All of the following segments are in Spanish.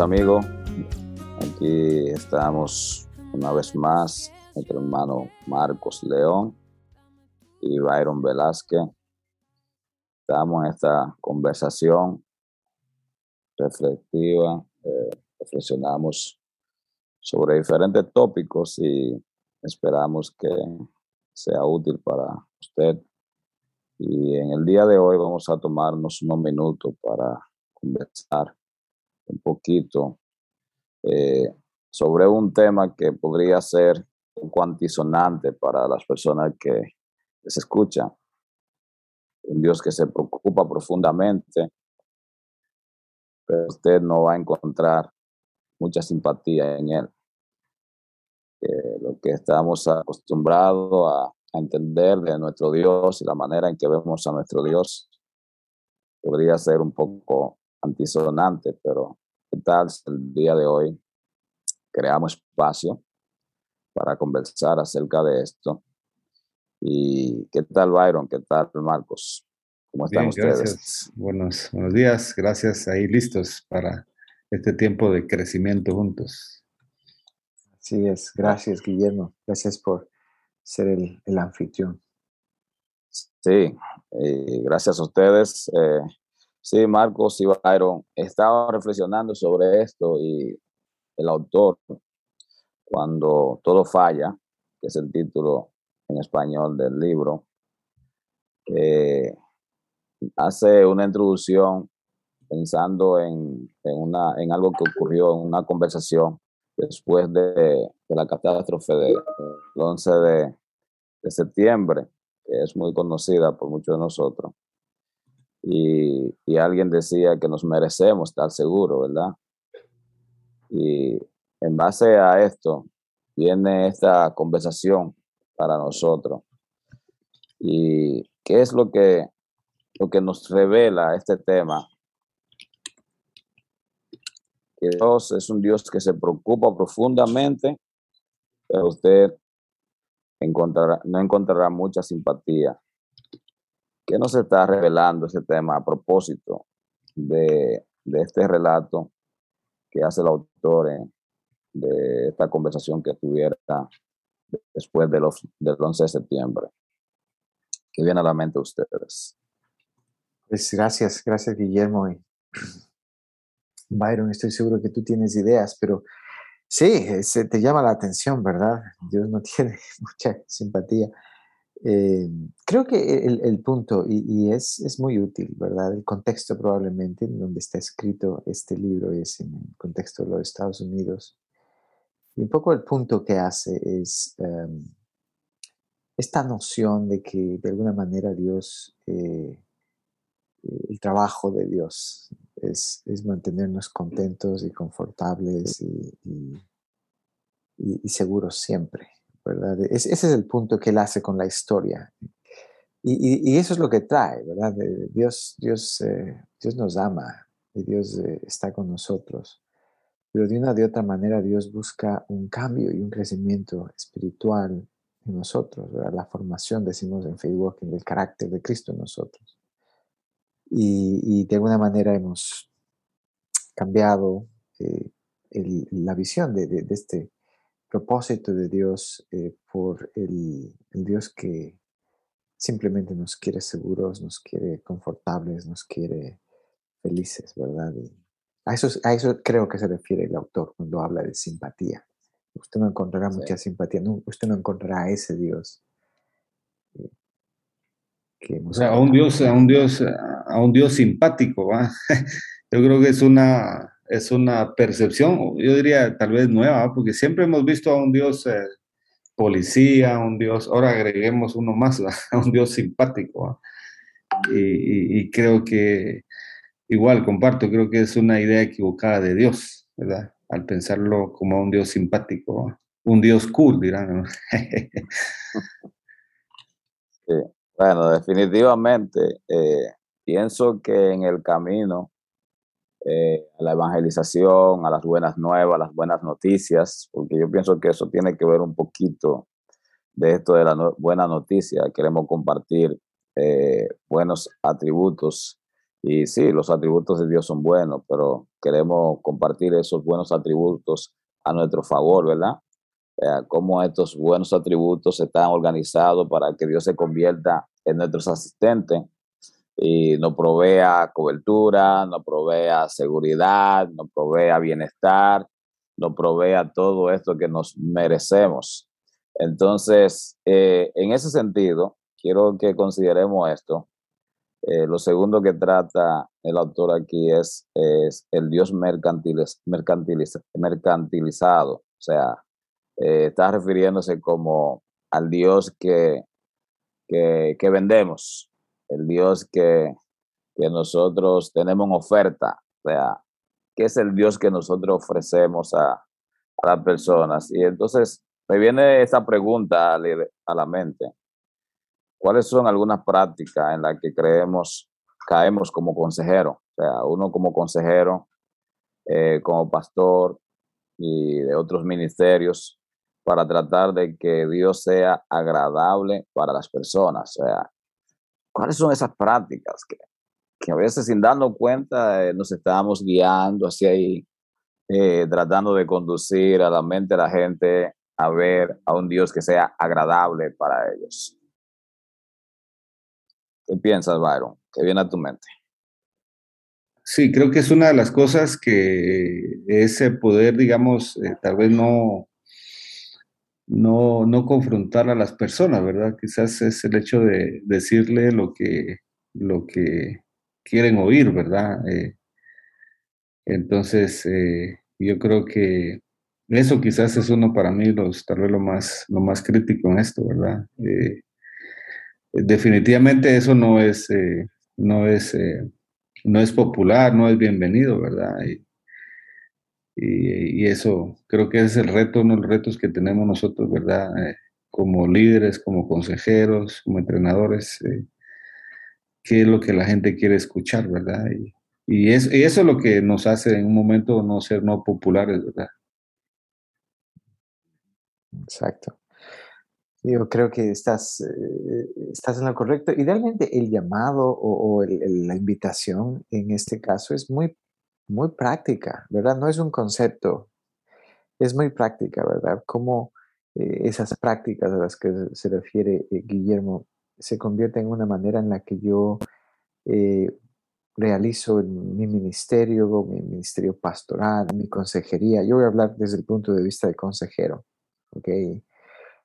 Días, amigo. Aquí estamos una vez más, nuestro hermano Marcos León y Byron Velázquez. Estamos en esta conversación reflexiva, eh, reflexionamos sobre diferentes tópicos y esperamos que sea útil para usted. Y en el día de hoy vamos a tomarnos unos minutos para conversar un poquito eh, sobre un tema que podría ser cuantisonante para las personas que se escuchan. Un Dios que se preocupa profundamente, pero usted no va a encontrar mucha simpatía en él. lo que estamos acostumbrados a, entender de nuestro Dios y la manera en que vemos a nuestro Dios podría ser un poco antisonante, pero ¿qué tal el día de hoy creamos espacio para conversar acerca de esto? ¿Y qué tal Byron? ¿Qué tal Marcos? ¿Cómo están ustedes? Buenos, buenos días, gracias. Ahí listos para este tiempo de crecimiento juntos. Así es, gracias Guillermo, gracias por ser el, anfitrión. Sí, eh, gracias a ustedes. Eh, sí, Marcos y estaba reflexionando sobre esto y el autor, cuando todo falla, que es el título en español del libro, eh, hace una introducción pensando en, una, en algo que ocurrió en una conversación después de, la catástrofe del 11 de, septiembre, que es muy conocida por muchos de nosotros. Y, alguien decía que nos merecemos estar seguros, ¿verdad? Y en base a esto viene esta conversación para nosotros. ¿Y qué es lo que, lo que nos revela este tema? que Dios es un Dios que se preocupa profundamente, pero usted encontrará, no encontrará mucha simpatía. ¿Qué nos está revelando ese tema a propósito de, este relato que hace el autor de esta conversación que tuviera después de los, del 11 de septiembre? ¿Qué viene a la mente de ustedes? Pues gracias, gracias Guillermo. Byron, estoy seguro que tú tienes ideas, pero sí, se te llama la atención, ¿verdad? Dios no tiene mucha simpatía. Eh, creo que el, punto, y, es, es, muy útil, ¿verdad? El contexto probablemente en donde está escrito este libro es en el contexto de los Estados Unidos. Y un poco el punto que hace es em, esta noción de que de alguna manera Dios, eh, el trabajo de Dios, es, mantenernos contentos y confortables y, seguros siempre, ¿verdad? ese es el punto que él hace con la historia. Y, eso es lo que trae, ¿verdad? Dios, Dios, eh, Dios nos ama y Dios eh, está con nosotros. Pero de una de otra manera Dios busca un cambio y un crecimiento espiritual en nosotros, ¿verdad? La formación, decimos en Facebook, del carácter de Cristo en nosotros y, de alguna manera hemos cambiado eh, la visión de, este propósito de Dios eh, por el, Dios que simplemente nos quiere seguros, nos quiere confortables, nos quiere felices, ¿verdad? a, eso, a eso creo que se refiere el autor cuando habla de simpatía. Usted no encontrará mucha simpatía, usted no encontrará a ese Dios eh, o sea, a un Dios, a un Dios, a un Dios simpático, Yo creo que es una, es una percepción, yo diría tal vez nueva, porque siempre hemos visto a un Dios eh, policía, un Dios, ahora agreguemos uno más, a un Dios simpático. Y, creo que, igual, comparto, creo que es una idea equivocada de Dios, ¿verdad? Al pensarlo como un Dios simpático, un Dios cool, dirán. sí. Bueno, definitivamente, eh, pienso que en el camino eh, a la evangelización, a las buenas nuevas, a las buenas noticias, porque yo pienso que eso tiene que ver un poquito de esto de la buena noticia. Queremos compartir eh, buenos atributos y sí, los atributos de Dios son buenos, pero queremos compartir esos buenos atributos a nuestro favor, ¿verdad? Eh, cómo estos buenos atributos están organizados para que Dios se convierta en nuestros asistentes y nos provea cobertura, nos provea seguridad, nos provea bienestar, nos provea todo esto que nos merecemos. Entonces, eh, en ese sentido, quiero que consideremos esto. Eh, lo segundo que trata el autor aquí es, el Dios mercantiliz, mercantilizado, o sea, eh, está refiriéndose como al Dios que, que vendemos, el Dios que, nosotros tenemos en oferta, o sea, que es el Dios que nosotros ofrecemos a, las personas. Y entonces me viene esta pregunta a la mente. ¿Cuáles son algunas prácticas en las que creemos, caemos como consejero? O sea, uno como consejero, eh, como pastor y de otros ministerios, para tratar de que Dios sea agradable para las personas. O sea, ¿Cuáles son esas prácticas que, que a veces sin darnos cuenta eh, nos estamos guiando hacia ahí, eh, tratando de conducir a la mente de la gente a ver a un Dios que sea agradable para ellos? ¿Qué piensas, Byron? ¿Qué viene a tu mente? Sí, creo que es una de las cosas que ese poder, digamos, eh, tal vez no, no, no confrontar a las personas, ¿verdad? Quizás es el hecho de decirle lo que, lo que quieren oír, ¿verdad? Eh, entonces, eh, yo creo que eso quizás es uno para mí, los, tal vez lo más, lo más crítico en esto, ¿verdad? Eh, definitivamente eso no es, no, es, no es popular, no es bienvenido, ¿verdad? Eso creo que es el reto, uno de los retos que tenemos nosotros, ¿verdad? Eh, como líderes, como consejeros, como entrenadores, eh, qué es lo que la gente quiere escuchar, ¿verdad? Y, y, eso es lo que nos hace en un momento no ser no populares, ¿verdad? Exacto. Yo creo que estás, eh, estás en lo correcto. Idealmente el llamado o, la invitación en este caso es muy muy práctica, ¿verdad? No es un concepto, es muy práctica, ¿verdad? Cómo eh, esas prácticas a las que se refiere eh, Guillermo se convierten en una manera en la que yo eh, realizo mi ministerio, mi ministerio pastoral, mi consejería. Yo voy a hablar desde el punto de vista de consejero, ¿ok?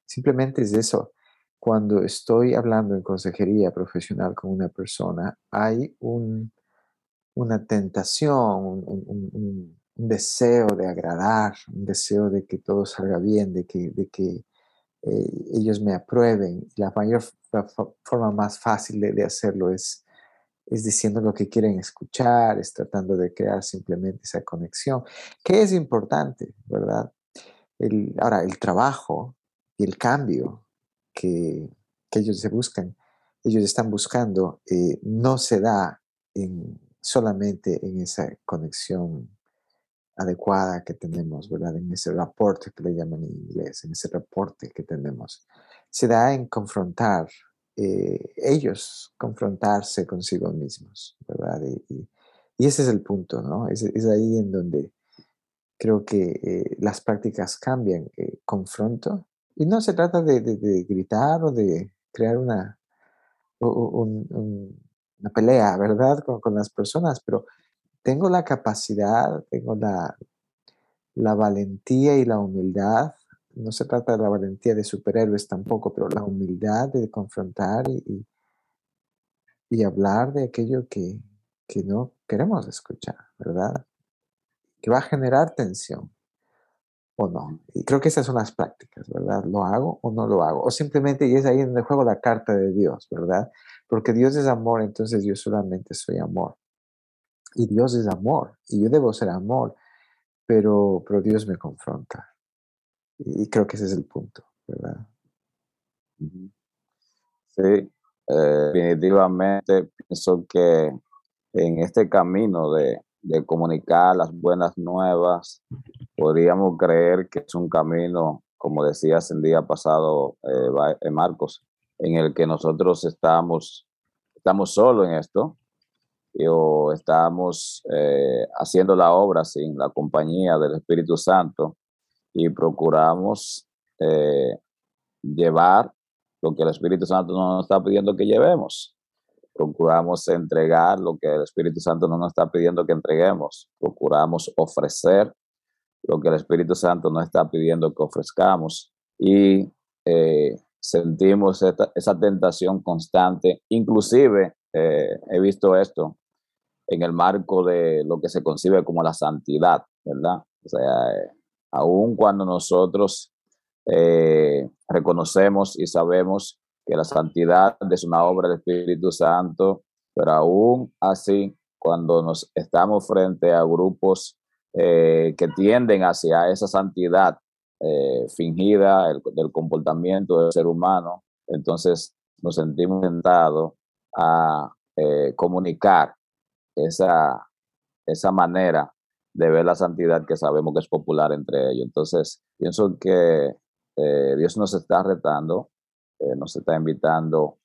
Simplemente es eso. Cuando estoy hablando en consejería profesional con una persona, hay un, una tentación, un, deseo de agradar, un deseo de que todo salga bien, de que, de que eh, ellos me aprueben. La mayor forma más fácil de, hacerlo es, es diciendo lo que quieren escuchar, es tratando de crear simplemente esa conexión, que es importante, ¿verdad? ahora, el trabajo y el cambio que, ellos se buscan, ellos están buscando, eh, no se da en, solamente en esa conexión adecuada que tenemos, ¿verdad? En ese reporte que le llaman en inglés, en ese reporte que tenemos. Se da en confrontar, eh, ellos confrontarse consigo mismos, ¿verdad? Y, ese es el punto, ¿no? Es, ahí en donde creo que eh, las prácticas cambian, eh, confronto, y no se trata de, gritar o de crear una, un una pelea, ¿verdad? Con, las personas, pero tengo la capacidad, tengo la, la valentía y la humildad. No se trata de la valentía de superhéroes tampoco, pero la humildad de confrontar y, y, hablar de aquello que, que no queremos escuchar, ¿verdad? Que va a generar tensión o no. Y creo que esas son las prácticas, ¿verdad? ¿Lo hago o no lo hago? O simplemente, y es ahí donde juego la carta de Dios, ¿verdad? Porque Dios es amor, entonces yo solamente soy amor. Y Dios es amor, y yo debo ser amor, pero, pero Dios me confronta. Y creo que ese es el punto, ¿verdad? Sí, definitivamente pienso que en este camino de, de comunicar las buenas nuevas, podríamos creer que es un camino, como decías el día pasado, eh, eh, Marcos, en el que nosotros estamos, estamos solos en esto, o estamos eh, haciendo la obra sin la compañía del Espíritu Santo y procuramos llevar lo que el Espíritu Santo nos está pidiendo que llevemos. Procuramos entregar lo que el Espíritu Santo no nos está pidiendo que entreguemos, procuramos ofrecer lo que el Espíritu Santo nos está pidiendo que ofrezcamos. Y eh, sentimos esa tentación constante. Inclusive eh, he visto esto en el marco de lo que se concibe como la santidad, ¿verdad? O sea, eh, aun cuando nosotros reconocemos y sabemos que la santidad es una obra del Espíritu Santo, pero aún así, cuando nos estamos frente a grupos eh, que tienden hacia esa santidad eh, fingida del comportamiento del ser humano, entonces nos sentimos tentados a eh, comunicar esa, esa manera de ver la santidad que sabemos que es popular entre ellos. Entonces, pienso que Dios nos está retando eh, nos está invitando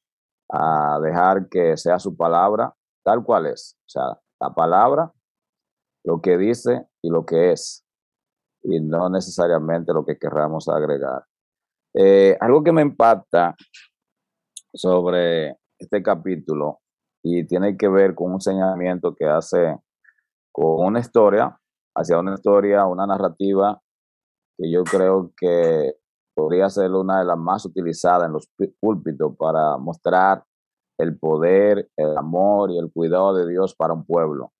a dejar que sea su palabra tal cual es. O sea, la palabra, lo que dice y lo que es, y no necesariamente lo que querramos agregar. Eh, algo que me impacta sobre este capítulo y tiene que ver con un señalamiento que hace con una historia, hacia una historia, una narrativa que yo creo que podría ser una de las más utilizadas en los púlpitos para mostrar el poder, el amor y el cuidado de Dios para un pueblo.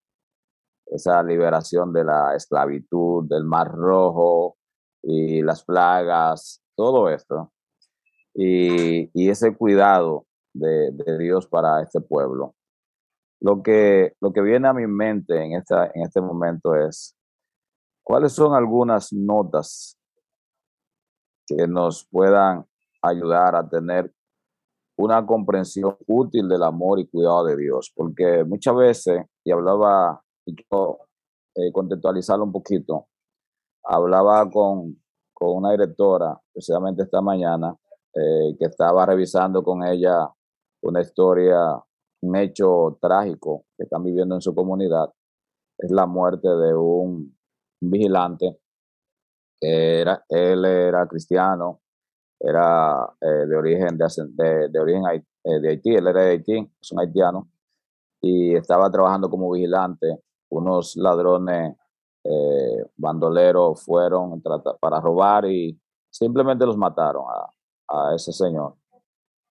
Esa liberación de la esclavitud, del mar rojo y las plagas, todo esto. Y, ese cuidado de, Dios para este pueblo. Lo que, lo que viene a mi mente en, esta, en este momento es, ¿cuáles son algunas notas que nos puedan ayudar a tener una comprensión útil del amor y cuidado de Dios, porque muchas veces, y hablaba, y quiero eh, contextualizarlo un poquito, hablaba con, con, una directora, precisamente esta mañana, eh, que estaba revisando con ella una historia, un hecho trágico que están viviendo en su comunidad, es la muerte de un vigilante era, él era cristiano, era eh, de origen, de, de, origen eh, de Haití, él era de Haití, es un haitiano, y estaba trabajando como vigilante. Unos ladrones eh, bandoleros fueron para robar y simplemente los mataron a, ese señor.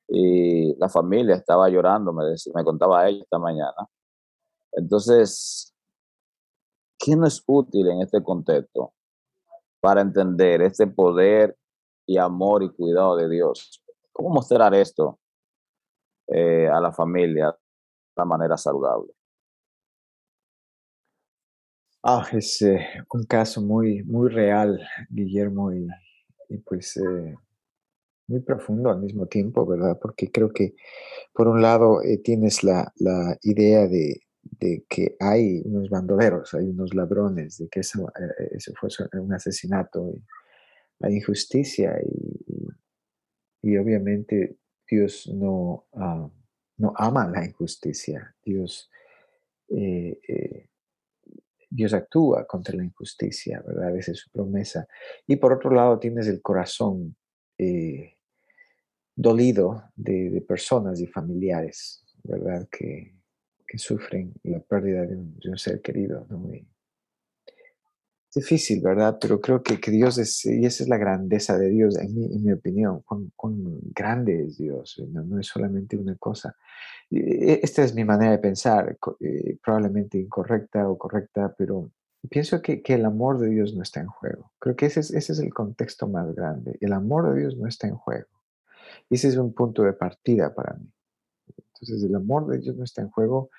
Y la familia estaba llorando, me, decía, me contaba ella esta mañana. Entonces, ¿qué no es útil en este contexto? para entender este poder y amor y cuidado de Dios. ¿Cómo mostrar esto eh, a la familia de una manera saludable? Ah, es eh, un caso muy, muy real, Guillermo, y, pues eh, muy profundo al mismo tiempo, ¿verdad? Porque creo que por un lado tienes la, la idea de, de que hay unos bandoleros, hay unos ladrones, de que eso, eh, fue un asesinato, y la injusticia y, y, obviamente Dios no, ah, no ama la injusticia, Dios, eh, eh, Dios actúa contra la injusticia, ¿verdad? Esa es su promesa. Y por otro lado tienes el corazón dolido de, personas y familiares, ¿verdad? Que, sufren la pérdida de un, ser querido. ¿no? Difícil, ¿verdad? Pero creo que, Dios es, y esa es la grandeza de Dios, en mi, en mi opinión, cuán, grande es Dios, no, es solamente una cosa. E, esta es mi manera de pensar, eh, probablemente incorrecta o correcta, pero pienso que, el amor de Dios no está en juego. Creo que ese es, ese es el contexto más grande. El amor de Dios no está en juego. Ese es un punto de partida para mí. Entonces el amor de Dios no está en juego.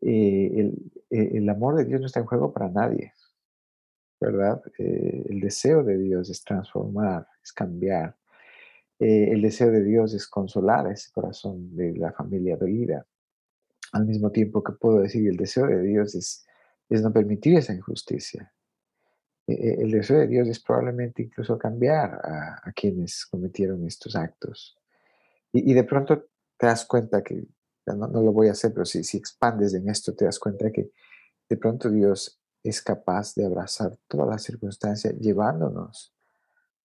Eh, eh, el, amor de Dios no está en juego para nadie, ¿verdad? Eh, el deseo de Dios es transformar, es cambiar. el deseo de Dios es consolar ese corazón de la familia dolida. Al mismo tiempo que puedo decir, el deseo de Dios es, es no permitir esa injusticia. E, e, el deseo de Dios es probablemente incluso cambiar a, quienes cometieron estos actos. Y, de pronto te das cuenta que, no, lo voy a hacer, pero si, si expandes en esto, te das cuenta que de pronto Dios es capaz de abrazar todas las circunstancias, llevándonos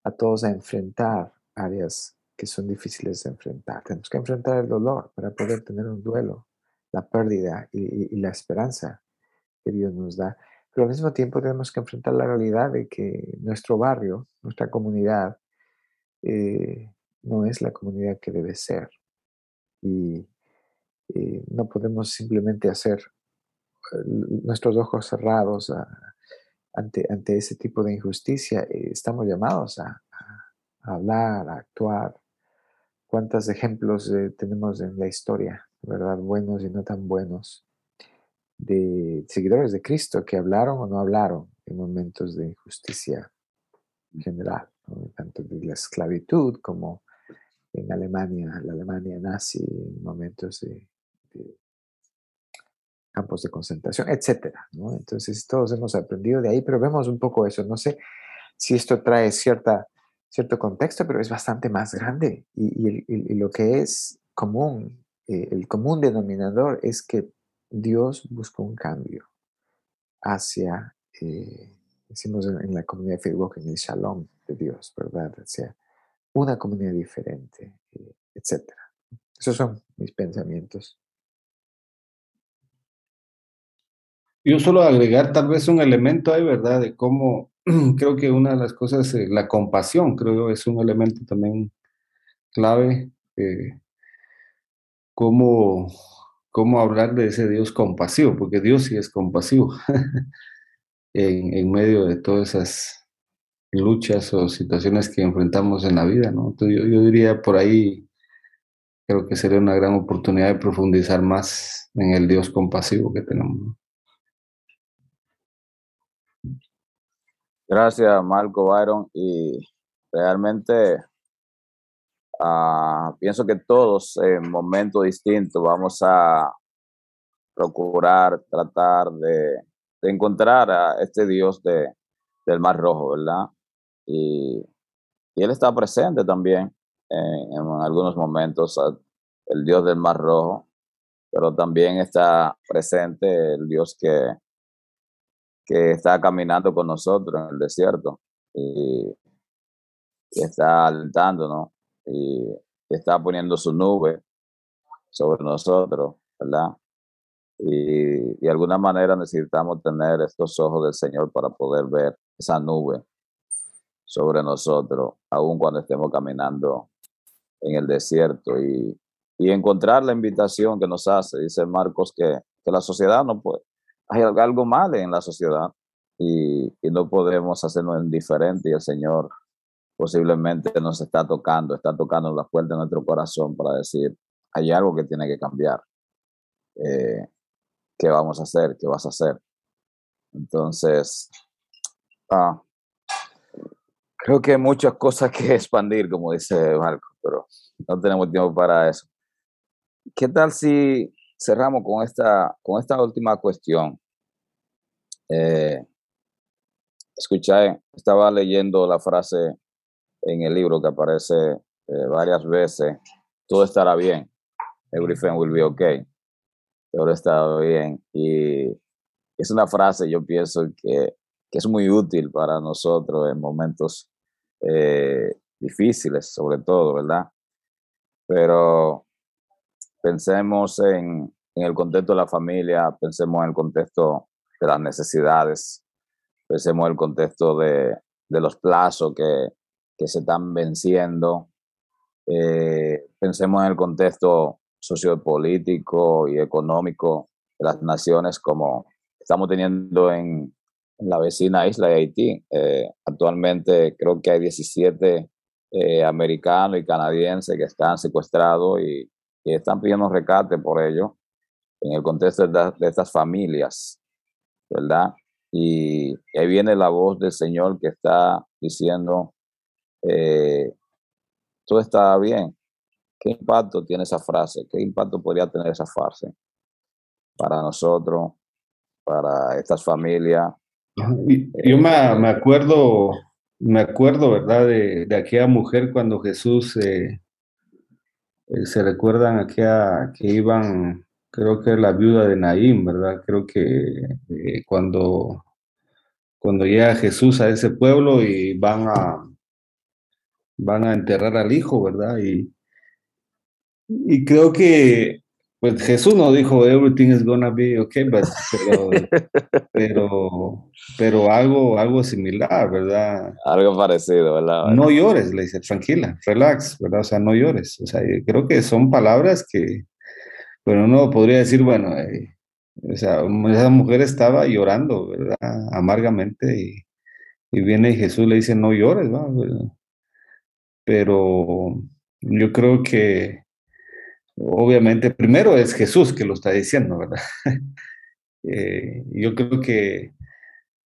a todos a enfrentar áreas que son difíciles de enfrentar. Tenemos que enfrentar el dolor para poder tener un duelo, la pérdida y, la esperanza que Dios nos da. Pero al mismo tiempo tenemos que enfrentar la realidad de que nuestro barrio, nuestra comunidad, eh, no es la comunidad que debe ser. Y eh, no podemos simplemente hacer nuestros ojos cerrados ante, ante ese tipo de injusticia. estamos llamados a, a hablar, a actuar, cuántos ejemplos eh, tenemos en la historia, ¿verdad? Buenos y no tan buenos, de seguidores de Cristo que hablaron o no hablaron en momentos de injusticia general, tanto de la esclavitud como en Alemania, la Alemania nazi, en momentos de, campos de concentración, etcétera. Entonces todos hemos aprendido de ahí, pero vemos un poco eso. No sé si esto trae cierta cierto contexto, pero es bastante más grande. Y, lo que es común, eh, el común denominador es que Dios busca un cambio hacia, eh, decimos en, la comunidad de Facebook, en el shalom de Dios, ¿verdad? Hacia una comunidad diferente, eh, etc. Esos son mis pensamientos. Yo solo agregar tal vez un elemento ahí, ¿verdad? De cómo creo que una de las cosas, eh, la compasión, creo es un elemento también clave. Eh, cómo, cómo hablar de ese Dios compasivo, porque Dios sí es compasivo en, medio de todas esas luchas o situaciones que enfrentamos en la vida, ¿no? Entonces yo, yo diría por ahí, creo que sería una gran oportunidad de profundizar más en el Dios compasivo que tenemos. Gracias, Marco Byron. Y realmente ah, pienso que todos en momentos distintos vamos a procurar tratar de, encontrar a este Dios de, del Mar Rojo, ¿verdad? Y, Él está presente también en, en algunos momentos, el Dios del Mar Rojo, pero también está presente el Dios que, que está caminando con nosotros en el desierto y, está alentando, ¿no? Y está poniendo su nube sobre nosotros, ¿verdad? Y de alguna manera necesitamos tener estos ojos del Señor para poder ver esa nube sobre nosotros, aun cuando estemos caminando en el desierto y, y encontrar la invitación que nos hace. Dice Marcos que, que la sociedad no puede, hay algo mal en la sociedad y, no podemos hacernos indiferentes y el Señor posiblemente nos está tocando, está tocando la puerta de nuestro corazón para decir, hay algo que tiene que cambiar. Eh, ¿Qué vamos a hacer? ¿Qué vas a hacer? Entonces, ah, creo que hay muchas cosas que expandir, como dice Marco, pero no tenemos tiempo para eso. ¿Qué tal si cerramos con esta, con esta última cuestión? Eh, escuché, estaba leyendo la frase en el libro que aparece eh, varias veces, todo estará bien, everything will be okay, todo estará bien. Y es una frase, yo pienso que, es muy útil para nosotros en momentos eh, difíciles, sobre todo, ¿verdad? Pero pensemos en, en el contexto de la familia, pensemos en el contexto de las necesidades, pensemos en el contexto de, los plazos que, se están venciendo, eh, pensemos en el contexto sociopolítico y económico de las naciones como estamos teniendo en, la vecina isla de Haití. Eh, actualmente creo que hay 17 eh, americanos y canadienses que están secuestrados y, están pidiendo rescate por ello en el contexto de, de estas familias, ¿verdad? Y, ahí viene la voz del Señor que está diciendo, eh, todo está bien. ¿Qué impacto tiene esa frase? ¿Qué impacto podría tener esa frase para nosotros, para estas familias. Yo me, me, acuerdo, me acuerdo, ¿verdad? De, de aquella mujer cuando Jesús eh, eh, se recuerdan aquella que iban, creo que la viuda de Naín, ¿verdad? Creo que eh, cuando, cuando llega Jesús a ese pueblo y van a, van a enterrar al hijo, ¿verdad? Y, y creo que pues Jesús no dijo everything is gonna be okay, pero, pero, pero, algo, algo similar, ¿verdad? Algo parecido, ¿verdad? No llores, le dice, tranquila, relax, ¿verdad? O sea, no llores. O sea, creo que son palabras que, bueno, uno podría decir, bueno, eh, esa mujer estaba llorando, ¿verdad? Amargamente y, y viene Jesús le dice, no llores, ¿verdad? Pero yo creo que obviamente primero es Jesús que lo está diciendo, ¿verdad? Eh, yo creo que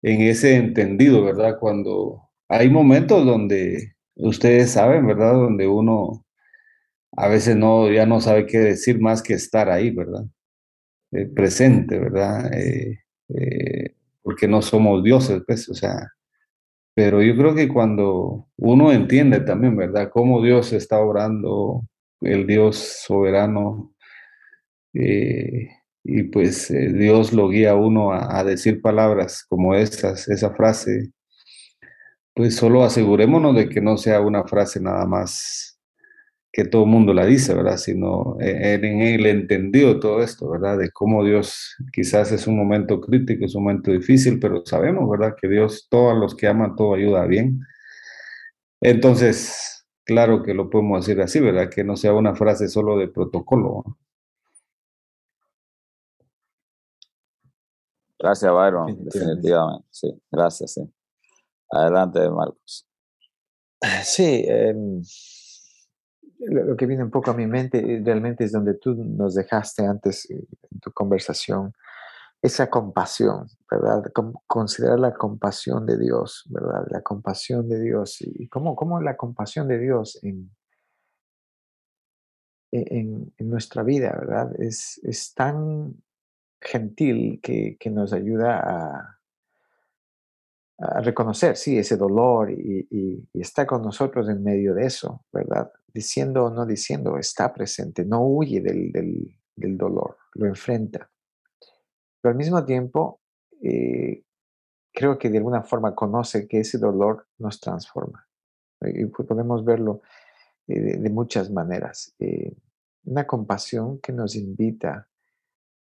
en ese entendido, ¿verdad? Cuando hay momentos donde ustedes saben, ¿verdad? Donde uno a veces no, ya no sabe qué decir más que estar ahí, ¿verdad? Eh, presente, ¿verdad? Eh, porque no somos dioses, pues, o sea, pero yo creo que cuando uno entiende también, ¿verdad? Cómo Dios está obrando el Dios soberano, eh, y pues eh, Dios lo guía a uno a, decir palabras como estas, esa frase, pues solo asegurémonos de que no sea una frase nada más que todo el mundo la dice, ¿verdad? Sino en, en el entendido de todo esto, ¿verdad? De cómo Dios quizás es un momento crítico, es un momento difícil, pero sabemos, ¿verdad? Que Dios, todos los que aman, todo ayuda bien. Entonces, claro que lo podemos decir así, ¿verdad? Que no sea una frase solo de protocolo. Gracias, Byron, definitivamente. Sí, gracias, sí. Adelante, Marcos. Sí, em, lo que viene un poco a mi mente eh, realmente es donde tú nos dejaste antes eh, en tu conversación, esa compasión, ¿verdad? Considerar la compasión de Dios, ¿verdad? La compasión de Dios. ¿Y cómo, cómo la compasión de Dios en, e, en, nuestra vida, ¿verdad? Es, es tan gentil que, que nos ayuda a, reconocer, sí, ese dolor y, está con nosotros en medio de eso, ¿verdad? Diciendo o no diciendo, está presente, no huye del, del, dolor, lo enfrenta. Pero al mismo tiempo, eh, creo que de alguna forma conoce que ese dolor nos transforma. Y podemos verlo eh, de, muchas maneras. Eh, una compasión que nos invita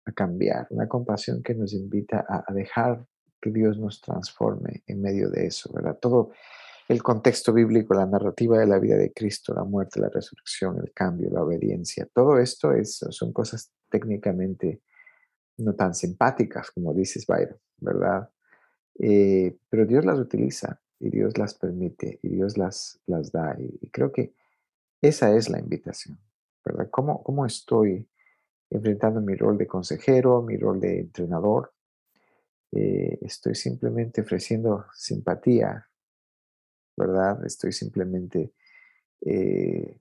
a cambiar, una compasión que nos invita a, dejar que Dios nos transforme en medio de eso, ¿verdad? Todo el contexto bíblico, la narrativa de la vida de Cristo, la muerte, la resurrección, el cambio, la obediencia, todo esto es, son cosas técnicamente no tan simpáticas como dices, Byron, ¿verdad? Eh, pero Dios las utiliza y Dios las permite y Dios las, las da. Y, creo que esa es la invitación, ¿verdad? ¿Cómo, ¿Cómo estoy enfrentando mi rol de consejero, mi rol de entrenador? Eh, estoy simplemente ofreciendo simpatía, ¿verdad? Estoy simplemente eh,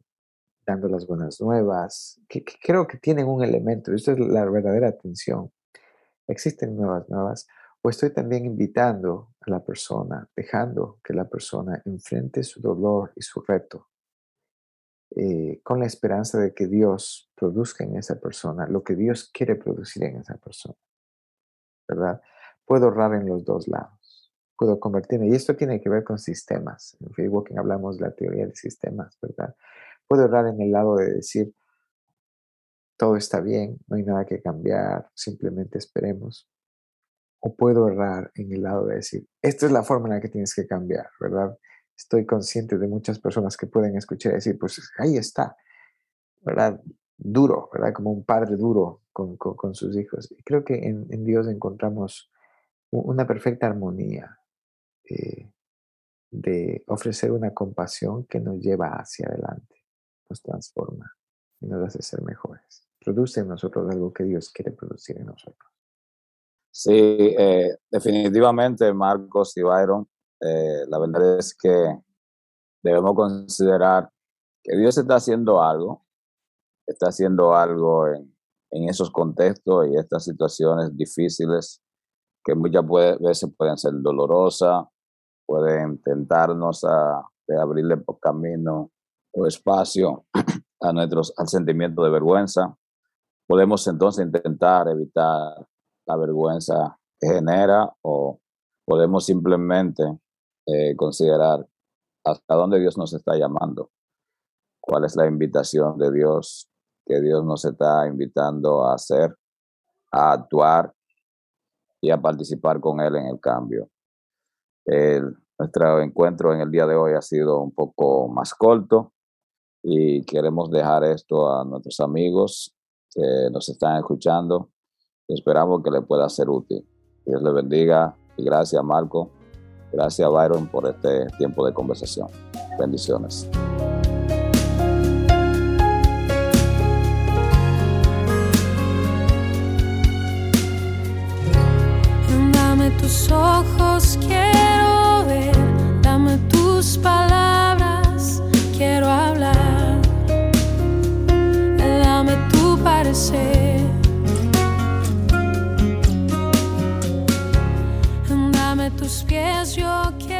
dando las buenas nuevas, que, creo que tienen un elemento, esto es la verdadera atención. Existen nuevas nuevas, o estoy también invitando a la persona, dejando que la persona enfrente su dolor y su reto, eh, con la esperanza de que Dios produzca en esa persona lo que Dios quiere producir en esa persona. ¿Verdad? Puedo ahorrar en los dos lados. Puedo convertirme, y esto tiene que ver con sistemas. En Free Walking hablamos de la teoría de sistemas, ¿verdad? Puedo errar en el lado de decir, todo está bien, no hay nada que cambiar, simplemente esperemos. O puedo errar en el lado de decir, esta es la forma en la que tienes que cambiar, ¿verdad? Estoy consciente de muchas personas que pueden escuchar y decir, pues ahí está, ¿verdad? Duro, ¿verdad? Como un padre duro con, sus hijos. Y creo que en, Dios encontramos una perfecta armonía. Eh, de ofrecer una compasión que nos lleva hacia adelante nos transforma y nos hace ser mejores. Produce en nosotros algo que Dios quiere producir en nosotros. Sí, eh, definitivamente Marcos y Byron, eh, la verdad es que debemos considerar que Dios está haciendo algo, está haciendo algo en, en esos contextos y estas situaciones difíciles que muchas veces pueden ser dolorosas, pueden tentarnos a abrirle por camino o espacio a nuestros, al sentimiento de vergüenza. Podemos entonces intentar evitar la vergüenza que genera o podemos simplemente eh, considerar hasta dónde Dios nos está llamando, cuál es la invitación de Dios que Dios nos está invitando a hacer, a actuar y a participar con Él en el cambio. nuestro encuentro en el día de hoy ha sido un poco más corto y queremos dejar esto a nuestros amigos que nos están escuchando esperamos que le pueda ser útil. Dios le bendiga y gracias Marco, gracias Byron por este tiempo de conversación. Bendiciones. Dame tus pies, yo quiero.